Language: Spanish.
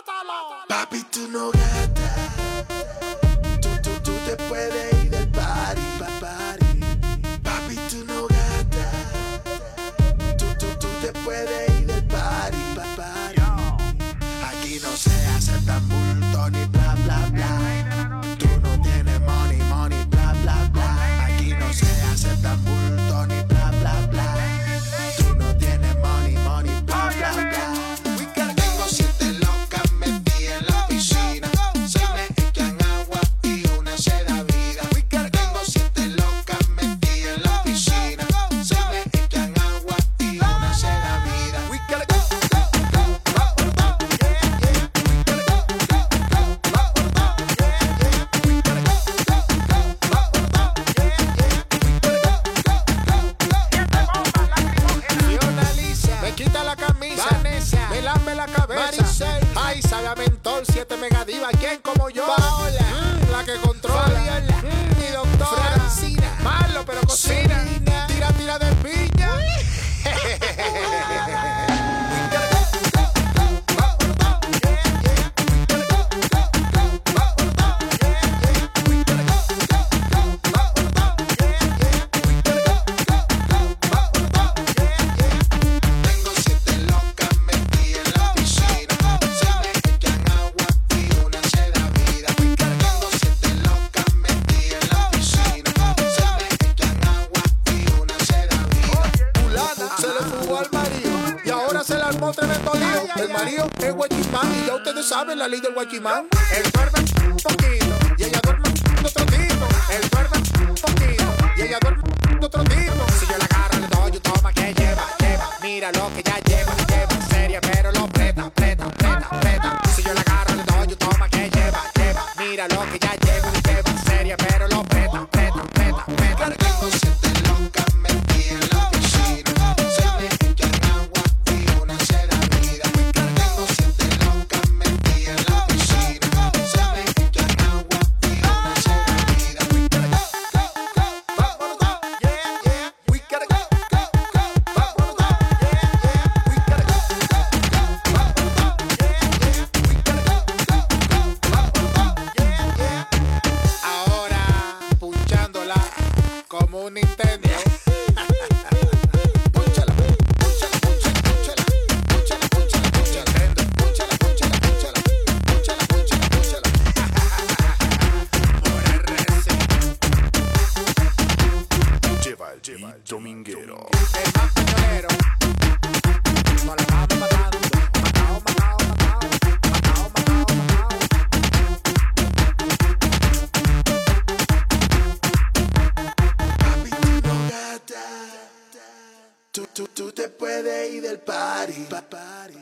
mátalo. Papi, no gastas. A mentol, 7 megadiva, ¿quién como yo? Paola, Mm, la que controla. Fabiola, Mm, mi doctora. Francina, Malo, pero cocina. Selena. El marido es guachimán y ya ustedes saben la ley del guachimán. Él duerme un poquito y ella duerme otro tipo. Él duerme un poquito y ella duerme otro tipo. Si yo la agarro le doy un toma que lleva, lleva. Mira lo que ya lleva, lleva. Seria pero lo preta, preta, preta, preta. Si yo la agarro le doy un toma que lleva, lleva. Mira lo que ya lleva, lleva. Seria pero lo preta, preta, preta, preta. Tengo siete locas metidas pónchala, pónchala. Lleva el dominguero. El más pañolero. Nos la tú, te puedes ir del party, pa- party.